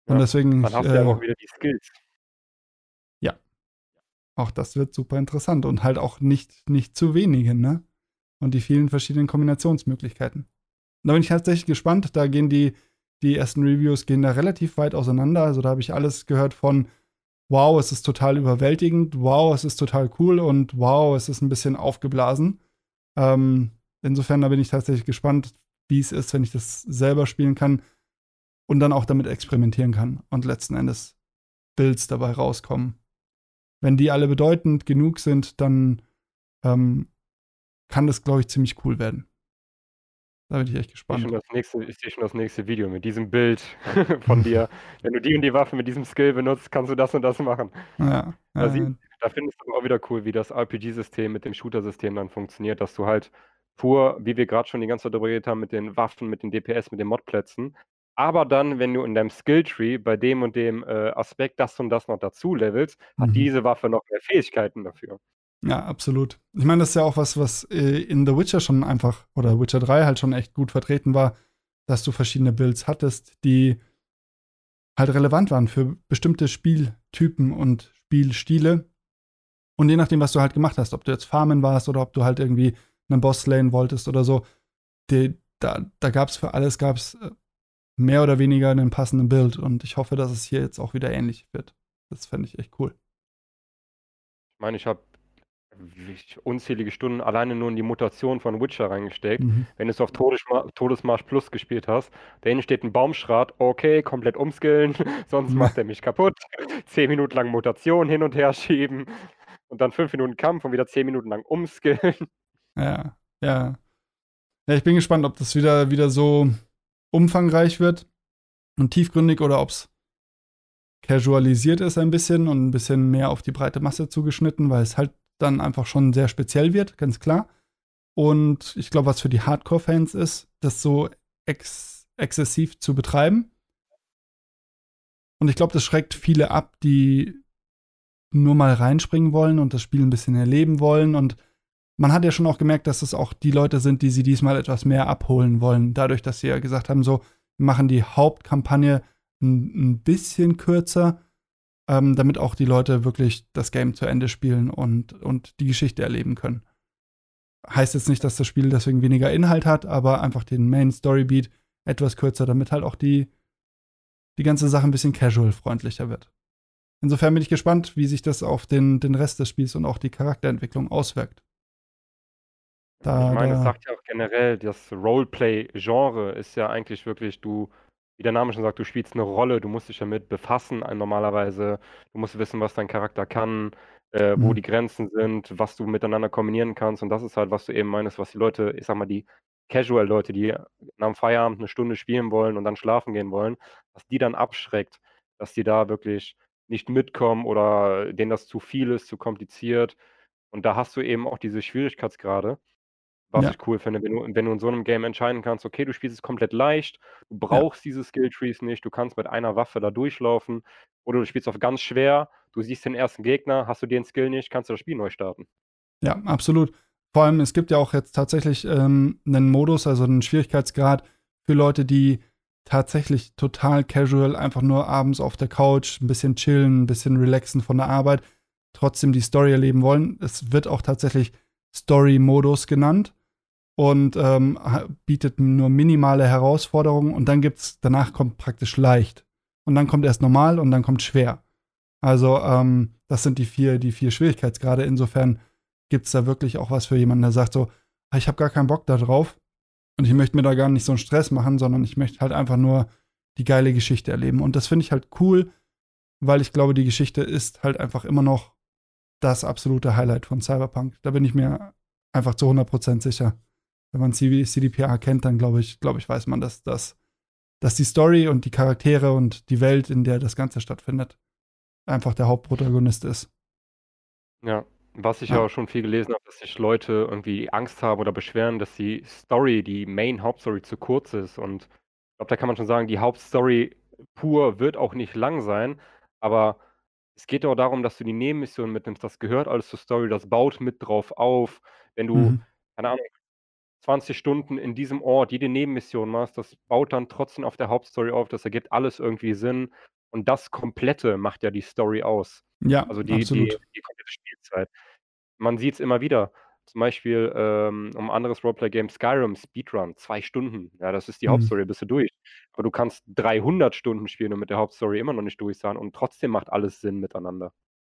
Und Ja, deswegen ich, hast du ja äh auch wieder die Skills. Ja. Auch das wird super interessant und halt auch nicht nicht zu wenige, ne? Und die vielen verschiedenen Kombinationsmöglichkeiten. Und da bin ich tatsächlich gespannt. Da gehen die die ersten Reviews gehen da relativ weit auseinander. Also, da habe ich alles gehört von: „Wow, es ist total überwältigend. Wow, es ist total cool.“ und „Wow, es ist 'n bisschen aufgeblasen.“ Ähm, insofern, da bin ich tatsächlich gespannt, wie es ist, wenn ich das selber spielen kann und dann auch damit experimentieren kann und letzten Endes Builds dabei rauskommen. Wenn die alle bedeutend genug sind, dann, ähm, kann das, glaube ich, ziemlich cool werden. Da bin ich echt Ich sehe schon gespannt. das nächste ich sehe schon das nächste Video mit diesem Bild <laughs> von <laughs> dir. Wenn du die und die Waffe mit diesem Skill benutzt, kannst du das und das machen. Ja, Da sie da finde ich's aber auch wieder cool, wie das RPG-System mit dem Shooter-System dann funktioniert, dass du halt pur, wie wir grad schon die ganze Zeit darüber geredet haben, mit den Waffen, mit den DPS, mit den Mod-Plätzen, aber dann, wenn du in deinem Skill-Tree bei dem und dem, äh, Aspekt das und das noch dazu levelst, hat Mhm. diese Waffe noch mehr Fähigkeiten dafür. Ja, absolut. Ich meine, das ist ja auch was, was, äh, in The Witcher schon einfach oder Witcher 3 halt schon echt gut vertreten war, dass du verschiedene Builds hattest, die halt relevant waren für bestimmte Spieltypen und Spielstile. Und je nachdem, was du halt gemacht hast, ob du jetzt farmen warst oder ob du halt irgendwie 'nen Boss slayen wolltest oder so, de da da gab's für alles gab's, äh, mehr oder weniger 'nen passenden Build und ich hoffe, dass es hier jetzt auch wieder ähnlich wird. Das fände ich echt cool. Ich meine, ich habe unzählige Stunden alleine nur in die Mutation von Witcher reingesteckt. Mhm. Wenn du's auf Todeschma Todesmarsch Plus gespielt hast, da hinten steht 'n Baumschrat, okay, komplett umskillen, <laughs> sonst macht er mich kaputt. <laughs> 10 Minuten lang Mutation hin und her schieben. und dann fünf Minuten Kampf und wieder zehn Minuten lang umskillen. <laughs> Ja, ja. Ja, ich bin gespannt, ob das wieder, wieder so umfangreich wird und tiefgründig oder ob es casualisiert ist ein bisschen und ein bisschen mehr auf die breite Masse zugeschnitten, weil es halt dann einfach schon sehr speziell wird, ganz klar. Und ich glaube, was für die Hardcore-Fans ist, das so ex exzessiv zu betreiben. Und ich glaube, das schreckt viele ab, die nur mal reinspringen wollen und das Spiel ein bisschen erleben wollen. Und man hat ja schon auch gemerkt, dass es auch die Leute sind, die sie diesmal etwas mehr abholen wollen. Dadurch, dass sie ja gesagt haben, so, wir machen die Hauptkampagne ein, ein bisschen kürzer, ähm, damit auch die Leute wirklich das Game zu Ende spielen und, und die Geschichte erleben können. Heißt jetzt nicht, dass das Spiel deswegen weniger Inhalt hat, aber einfach den Main Story Beat etwas kürzer, damit halt auch die, die ganze Sache ein bisschen casual-freundlicher wird. Insofern bin ich gespannt, wie sich das auf den, den Rest des Spiels und auch die Charakterentwicklung auswirkt. Da, ich meine, es sagt ja auch generell, das Roleplay-Genre ist ja eigentlich wirklich, du wie der Name schon sagt, du spielst eine Rolle, du musst dich damit befassen normalerweise. Du musst wissen, was dein Charakter kann, äh, wo Mhm. die Grenzen sind, was du miteinander kombinieren kannst. Und das ist halt, was du eben meinst, was die Leute, ich sag mal, die Casual-Leute, die am Feierabend eine Stunde spielen wollen und dann schlafen gehen wollen, was die dann abschreckt, dass die da wirklich nicht mitkommen oder denen das zu viel ist, zu kompliziert. Und da hast du eben auch diese Schwierigkeitsgrade. Was Ja. ich cool finde, wenn du wenn du in so 'nem Game entscheiden kannst, okay, du spielst es komplett leicht, du Ja. brauchst diese Skilltrees nicht, du kannst mit einer Waffe da durchlaufen oder du spielst auf ganz schwer, du siehst den ersten Gegner, hast du den Skill nicht, kannst du das Spiel neu starten. Ja, absolut. Vor allem, es gibt ja auch jetzt tatsächlich ähm, 'nen Modus, also einen Schwierigkeitsgrad für Leute, die tatsächlich total casual einfach nur abends auf der Couch ein bisschen chillen, ein bisschen relaxen von der Arbeit, trotzdem die Story erleben wollen. Es wird auch tatsächlich Story-Modus genannt und ähm, bietet nur minimale Herausforderungen und dann gibt's, danach kommt praktisch leicht. Und dann kommt erst normal und dann kommt schwer. Also, ähm, das sind die vier, die vier Schwierigkeitsgrade. Insofern gibt's da wirklich auch was für jemanden, der sagt so, ah, ich habe gar keinen Bock da drauf und ich möchte mir da gar nicht so einen Stress machen, sondern ich möchte halt einfach nur die geile Geschichte erleben. Und das finde ich halt cool, weil ich glaube, die Geschichte ist halt einfach immer noch das absolute Highlight von Cyberpunk. Da bin ich mir einfach zu 100% sicher wenn man CDPR kennt, dann glaube ich, glaube ich, weiß man, dass, dass, dass die Story und die Charaktere und die Welt, in der das Ganze stattfindet, einfach der Hauptprotagonist ist. Ja, was ich ja. auch schon viel gelesen habe, dass sich Leute irgendwie Angst haben oder beschweren, dass die Story, die Main Hauptstory zu kurz ist. Und ich glaube, da kann man schon sagen, die Hauptstory pur wird auch nicht lang sein, aber es geht auch darum, dass du die Nebenmissionen mitnimmst. Das gehört alles zur Story, das baut mit drauf auf. Wenn du, mhm. keine Ahnung, 20 Stunden in diesem Ort jede Nebenmission machst, das baut dann trotzdem auf der Hauptstory auf, das ergibt alles irgendwie Sinn. Und das Komplette macht ja die Story aus. Ja, also die, absolut. Die, die komplette Spielzeit. Man sieht es immer wieder. Zum Beispiel ähm, um anderes Roleplay-Game Skyrim, Speedrun, zwei Stunden. Ja, das ist die Mhm. Hauptstory, bist du durch. Aber du kannst 300 Stunden spielen und mit der Hauptstory immer noch nicht durch sein und trotzdem macht alles Sinn miteinander.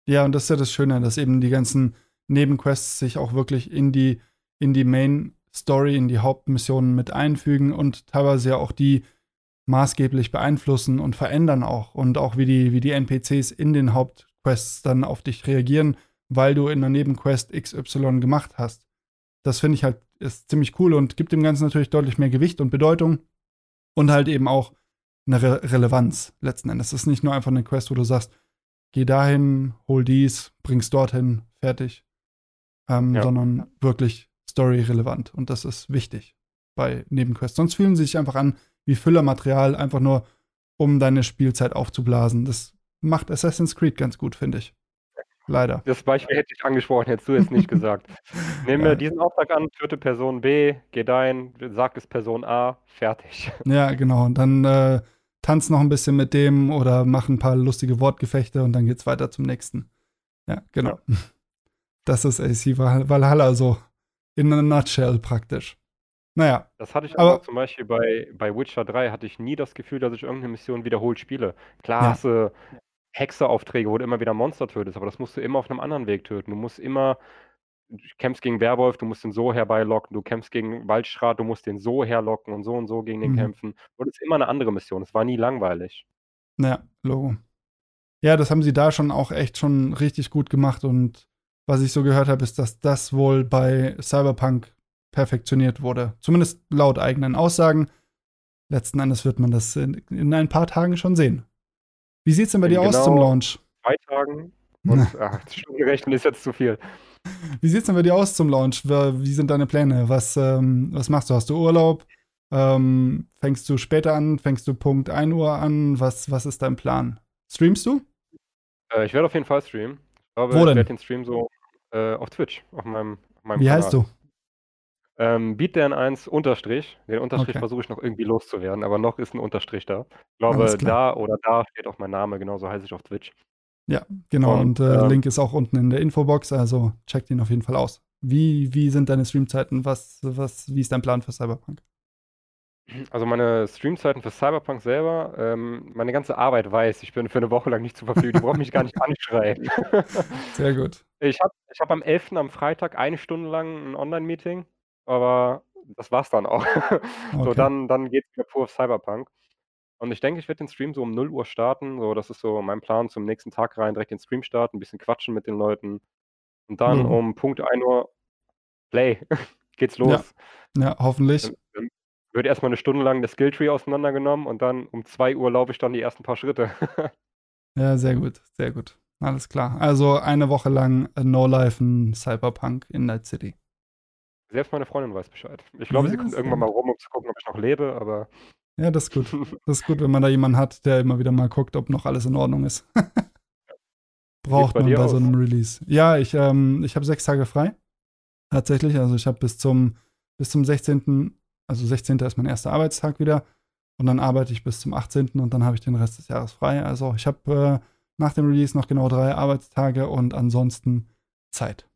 Ja, und das ist ja das Schöne, dass eben die ganzen Nebenquests sich auch wirklich in die, in die Main Story in die Hauptmissionen mit einfügen und teilweise ja auch die maßgeblich beeinflussen und verändern auch. Und auch wie die, wie die NPCs in den Hauptquests dann auf dich reagieren, weil du in der Nebenquest XY gemacht hast. Das finde ich halt ist ziemlich cool und gibt dem Ganzen natürlich deutlich mehr Gewicht und Bedeutung und halt eben auch eine Re Relevanz letzten Endes. Es ist nicht nur einfach eine Quest, wo du sagst, geh dahin, hol dies, bring's dorthin, fertig. Ähm, ja. Sondern wirklich Story relevant. Und das ist wichtig bei Nebenquests. Sonst fühlen sie sich einfach an wie Füllermaterial, einfach nur, um deine Spielzeit aufzublasen. Das macht Assassin's Creed ganz gut, finde ich. Leider. Das Beispiel hätte ich angesprochen, hättest du jetzt nicht gesagt. <laughs> Nehmen wir ja. diesen Auftrag an, töte Person B, geh dahin, sag es Person A, fertig. <laughs> Ja, genau. Und dann äh, tanz noch ein bisschen mit dem oder mach ein paar lustige Wortgefechte und dann geht's weiter zum nächsten. Ja, genau. Ja. <laughs> Das ist AC Valhalla so in a nutshell praktisch. Naja. Das hatte ich aber, aber zum Beispiel bei, bei Witcher 3 hatte ich nie das Gefühl, dass ich irgendeine Mission wiederholt spiele. Klar ja. hast du Hexeraufträge, wo du immer wieder Monster tötest, aber das musst du immer auf einem anderen Weg töten. Du musst immer, du kämpfst gegen Werwolf, du musst den so herbeilocken, du kämpfst gegen Waldschrat, du musst den so herlocken und so und so gegen den mhm. kämpfen. Und es ist immer eine andere Mission. Es war nie langweilig. Ja, Logo. Ja, das haben sie da schon auch echt schon richtig gut gemacht und was ich so gehört habe, ist, dass das wohl bei Cyberpunk perfektioniert wurde. Zumindest laut eigenen Aussagen. Letzten Endes wird man das in, in ein paar Tagen schon sehen. Wie sieht es denn bei in dir genau aus zum Launch? Zwei Tagen. Und <laughs> ach, Stundenrechnen ist jetzt zu viel. Wie sieht es denn bei dir aus zum Launch? Wie sind deine Pläne? Was, ähm, was machst du? Hast du Urlaub? Ähm, fängst du später an? Fängst du Punkt 1 Uhr an? Was, was ist dein Plan? Streamst du? Äh, ich werde auf jeden Fall streamen. Ich glaube, Wo denn? ich werde den Stream so äh, auf Twitch, auf meinem, auf meinem Wie Kanal. heißt du? Ähm, BeatDan1 Unterstrich. Den Unterstrich okay. versuche ich noch irgendwie loszuwerden, aber noch ist ein Unterstrich da. Ich glaube, da oder da steht auch mein Name, genauso heiße ich auf Twitch. Ja, genau. Und, und äh, ähm, Link ist auch unten in der Infobox, also checkt ihn auf jeden Fall aus. Wie, wie sind deine Streamzeiten? Was, was, wie ist dein Plan für Cyberpunk? Also meine Streamzeiten für Cyberpunk selber, ähm, meine ganze Arbeit weiß, ich bin für eine Woche lang nicht zur Verfügung. Die brauchen mich gar nicht <laughs> anschreiben. Sehr gut. Ich habe ich hab am 11. am Freitag eine Stunde lang ein Online-Meeting, aber das war's dann auch. <laughs> Okay. So, dann, dann geht's wieder pur auf Cyberpunk. Und ich denke, ich werde den Stream so um 0 Uhr starten. So, das ist so mein Plan zum nächsten Tag rein, direkt den Stream starten, ein bisschen quatschen mit den Leuten. Und dann mhm. um Punkt 1 Uhr Play. <laughs> Geht's los. Ja, ja hoffentlich. Dann wird erstmal eine Stunde lang das Skilltree auseinandergenommen und dann um 2 Uhr laufe ich dann die ersten paar Schritte. <laughs> ja, sehr gut, sehr gut. Alles klar. Also eine Woche lang No Life in Cyberpunk in Night City. Selbst meine Freundin weiß Bescheid. Ich glaube, ja, sie kommt irgendwann mal rum, um zu gucken, ob ich noch lebe, aber ja, das ist gut. <laughs> Das ist gut, wenn man da jemanden hat, der immer wieder mal guckt, ob noch alles in Ordnung ist. <laughs> Braucht man bei aus? so einem Release. Ja, ich, ähm, ich habe sechs Tage frei. Tatsächlich. Also ich habe bis zum, bis zum 16., also 16. ist mein erster Arbeitstag wieder. Und dann arbeite ich bis zum 18. und dann habe ich den Rest des Jahres frei. Also ich habe äh, nach dem Release noch genau drei Arbeitstage und ansonsten Zeit.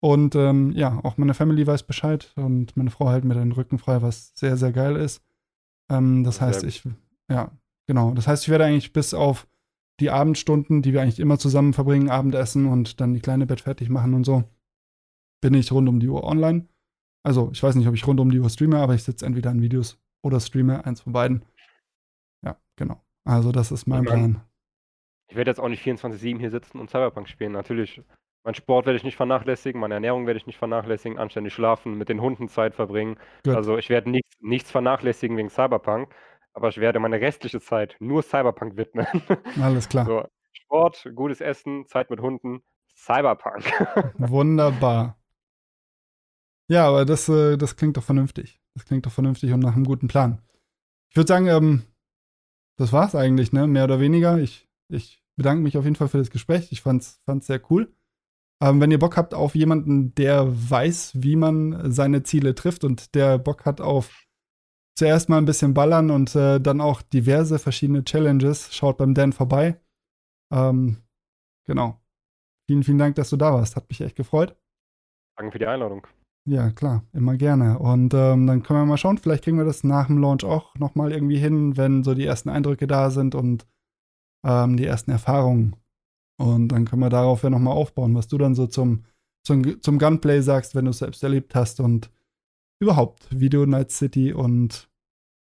Und ähm, ja, auch meine Family weiß Bescheid und meine Frau hält mir den Rücken frei, was sehr, sehr geil ist. Ähm, das heißt, ich, ja, genau. Das heißt, ich werde eigentlich bis auf die Abendstunden, die wir eigentlich immer zusammen verbringen, Abendessen und dann die kleine Bett fertig machen und so, bin ich rund um die Uhr online. Also, ich weiß nicht, ob ich rund um die Uhr streame, aber ich sitze entweder an Videos oder streame, eins von beiden. Ja, genau. Also, das ist mein ich mein, Plan. Ich werde jetzt auch nicht 24-7 hier sitzen und Cyberpunk spielen. Natürlich mein Sport werde ich nicht vernachlässigen, meine Ernährung werde ich nicht vernachlässigen, anständig schlafen, mit den Hunden Zeit verbringen. Gut. Also ich werde nichts, nichts vernachlässigen wegen Cyberpunk, aber ich werde meine restliche Zeit nur Cyberpunk widmen. <laughs> Alles klar. So, Sport, gutes Essen, Zeit mit Hunden, Cyberpunk. <laughs> Wunderbar. Ja, aber das, äh, das klingt doch vernünftig. Das klingt doch vernünftig und nach einem guten Plan. Ich würde sagen, ähm, das war's eigentlich, ne? Mehr oder weniger. Ich, ich bedanke mich auf jeden Fall für das Gespräch. Ich fand's, fand's sehr cool. Ähm, wenn ihr Bock habt auf jemanden, der weiß, wie man seine Ziele trifft und der Bock hat auf zuerst mal ein bisschen ballern und äh, dann auch diverse verschiedene Challenges, schaut beim Dan vorbei. Ähm, genau. Vielen, vielen Dank, dass du da warst. Hat mich echt gefreut. Danke für die Einladung. Ja, klar, immer gerne. Und ähm, dann können wir mal schauen, vielleicht kriegen wir das nach dem Launch auch nochmal irgendwie hin, wenn so die ersten Eindrücke da sind und ähm, die ersten Erfahrungen. Und dann können wir darauf ja nochmal aufbauen, was du dann so zum, zum, zum Gunplay sagst, wenn du es selbst erlebt hast und überhaupt, wie du Night City und,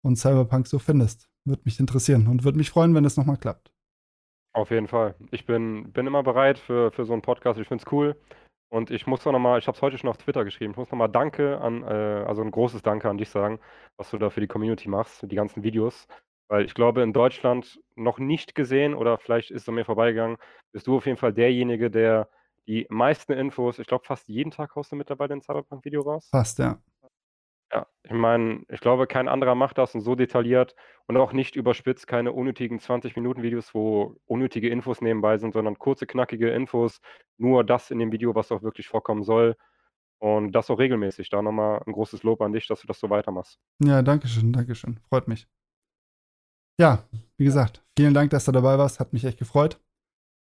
und Cyberpunk so findest. Würde mich interessieren und würde mich freuen, wenn es nochmal klappt. Auf jeden Fall. Ich bin, bin immer bereit für, für so einen Podcast. Ich finde es cool. Und ich muss auch nochmal, ich habe es heute schon auf Twitter geschrieben, ich muss nochmal Danke an, äh, also ein großes Danke an dich sagen, was du da für die Community machst, die ganzen Videos. Weil ich glaube, in Deutschland noch nicht gesehen oder vielleicht ist es an mir vorbeigegangen, bist du auf jeden Fall derjenige, der die meisten Infos, ich glaube, fast jeden Tag haust du mittlerweile ein Cyberpunk-Video raus. Fast, ja. Ja, ich meine, ich glaube, kein anderer macht das und so detailliert und auch nicht überspitzt, keine unnötigen 20-Minuten-Videos, wo unnötige Infos nebenbei sind, sondern kurze, knackige Infos, nur das in dem Video, was auch wirklich vorkommen soll. Und das auch regelmäßig. Da nochmal ein großes Lob an dich, dass du das so weitermachst. Ja, danke schön, danke schön. Freut mich. Ja, wie gesagt, vielen Dank, dass du dabei warst. Hat mich echt gefreut.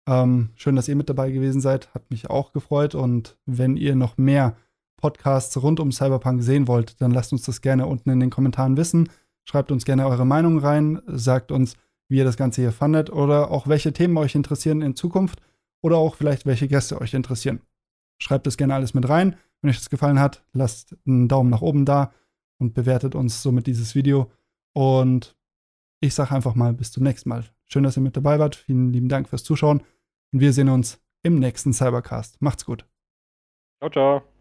Ähm, schön, dass ihr mit dabei gewesen seid. Hat mich auch gefreut. Und wenn ihr noch mehr Podcasts rund um Cyberpunk sehen wollt, dann lasst uns das gerne unten in den Kommentaren wissen. Schreibt uns gerne eure Meinung rein. Sagt uns, wie ihr das Ganze hier fandet oder auch welche Themen euch interessieren in Zukunft oder auch vielleicht welche Gäste euch interessieren. Schreibt das gerne alles mit rein. Wenn euch das gefallen hat, lasst einen Daumen nach oben da und bewertet uns somit dieses Video. Und ich sage einfach mal bis zum nächsten Mal. Schön, dass ihr mit dabei wart. Vielen lieben Dank fürs Zuschauen und wir sehen uns im nächsten Cybercast. Macht's gut. Ciao, ciao.